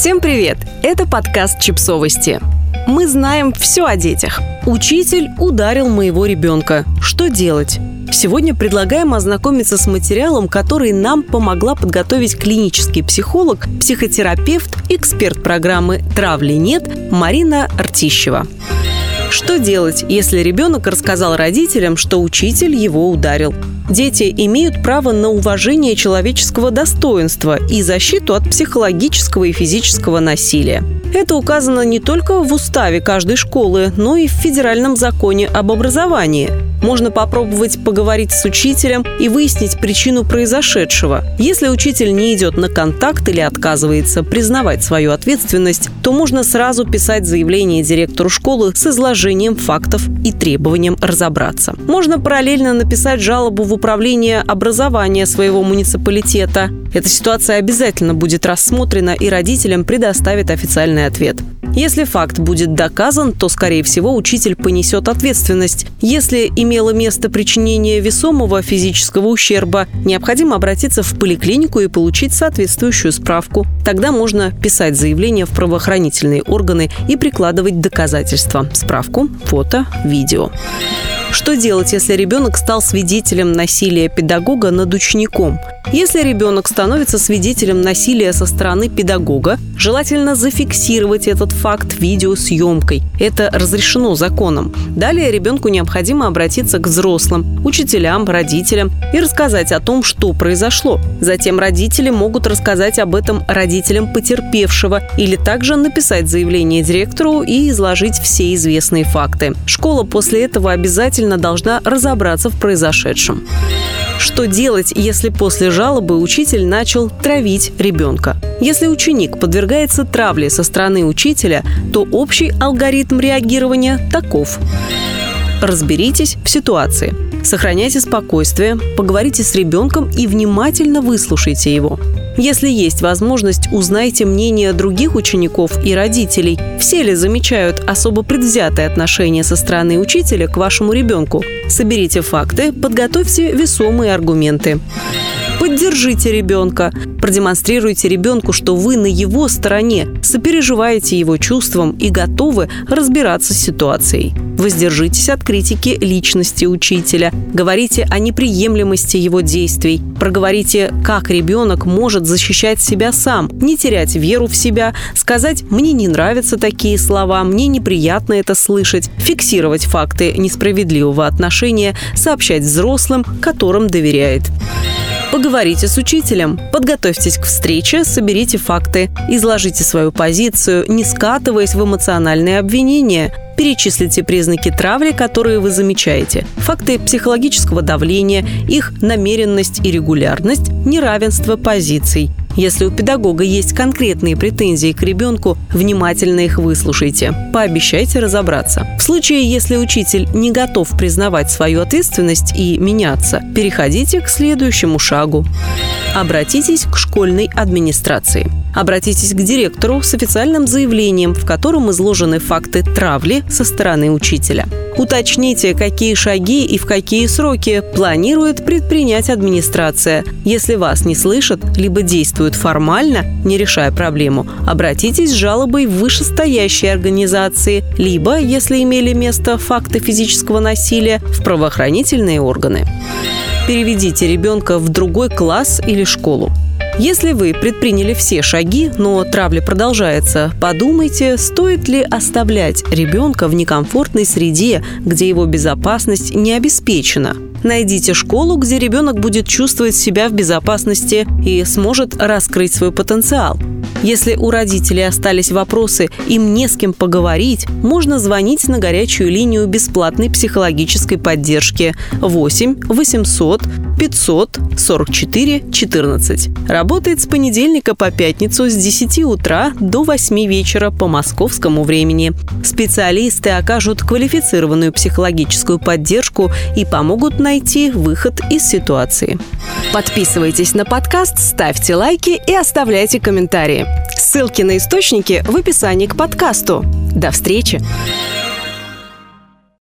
Всем привет! Это подкаст «Чипсовости». Мы знаем все о детях. Учитель ударил моего ребенка. Что делать? Сегодня предлагаем ознакомиться с материалом, который нам помогла подготовить клинический психолог, психотерапевт, эксперт программы «Травли нет» Марина Артищева. Что делать, если ребенок рассказал родителям, что учитель его ударил? Дети имеют право на уважение человеческого достоинства и защиту от психологического и физического насилия. Это указано не только в уставе каждой школы, но и в федеральном законе об образовании. Можно попробовать поговорить с учителем и выяснить причину произошедшего. Если учитель не идет на контакт или отказывается признавать свою ответственность, то можно сразу писать заявление директору школы с изложением фактов и требованием разобраться. Можно параллельно написать жалобу в управление образования своего муниципалитета. Эта ситуация обязательно будет рассмотрена и родителям предоставит официальный ответ. Если факт будет доказан, то, скорее всего, учитель понесет ответственность. Если имело место причинение весомого физического ущерба, необходимо обратиться в поликлинику и получить соответствующую справку. Тогда можно писать заявление в правоохранительные органы и прикладывать доказательства. Справку, фото, видео. Что делать, если ребенок стал свидетелем насилия педагога над учеником? Если ребенок становится свидетелем насилия со стороны педагога, желательно зафиксировать этот факт видеосъемкой. Это разрешено законом. Далее ребенку необходимо обратиться к взрослым, учителям, родителям и рассказать о том, что произошло. Затем родители могут рассказать об этом родителям потерпевшего или также написать заявление директору и изложить все известные факты. Школа после этого обязательно должна разобраться в произошедшем. Что делать, если после жалобы учитель начал травить ребенка? Если ученик подвергается травле со стороны учителя, то общий алгоритм реагирования таков. Разберитесь в ситуации. Сохраняйте спокойствие, поговорите с ребенком и внимательно выслушайте его. Если есть возможность, узнайте мнение других учеников и родителей. Все ли замечают особо предвзятое отношение со стороны учителя к вашему ребенку? Соберите факты, подготовьте весомые аргументы. Поддержите ребенка. Продемонстрируйте ребенку, что вы на его стороне, сопереживаете его чувствам и готовы разбираться с ситуацией. Воздержитесь от критики личности учителя. Говорите о неприемлемости его действий. Проговорите, как ребенок может защищать себя сам, не терять веру в себя, сказать «мне не нравятся такие слова», «мне неприятно это слышать», фиксировать факты несправедливого отношения, сообщать взрослым, которым доверяет. Поговорите с учителем, подготовьтесь к встрече, соберите факты, изложите свою позицию, не скатываясь в эмоциональные обвинения. Перечислите признаки травли, которые вы замечаете, факты психологического давления, их намеренность и регулярность, неравенство позиций. Если у педагога есть конкретные претензии к ребенку, внимательно их выслушайте. Пообещайте разобраться. В случае, если учитель не готов признавать свою ответственность и меняться, переходите к следующему шагу. Обратитесь к школьной администрации. Обратитесь к директору с официальным заявлением, в котором изложены факты травли со стороны учителя. Уточните, какие шаги и в какие сроки планирует предпринять администрация. Если вас не слышат, либо действуют формально, не решая проблему, обратитесь с жалобой в вышестоящие организации, либо, если имели место факты физического насилия, в правоохранительные органы. Переведите ребенка в другой класс или школу. Если вы предприняли все шаги, но травля продолжается, подумайте, стоит ли оставлять ребенка в некомфортной среде, где его безопасность не обеспечена. Найдите школу, где ребенок будет чувствовать себя в безопасности и сможет раскрыть свой потенциал. Если у родителей остались вопросы, им не с кем поговорить, можно звонить на горячую линию бесплатной психологической поддержки 8 800 544 14. Работает с понедельника по пятницу с 10 утра до 8 вечера по московскому времени. Специалисты окажут квалифицированную психологическую поддержку и помогут найти выход из ситуации. Подписывайтесь на подкаст, ставьте лайки и оставляйте комментарии. Ссылки на источники в описании к подкасту. До встречи!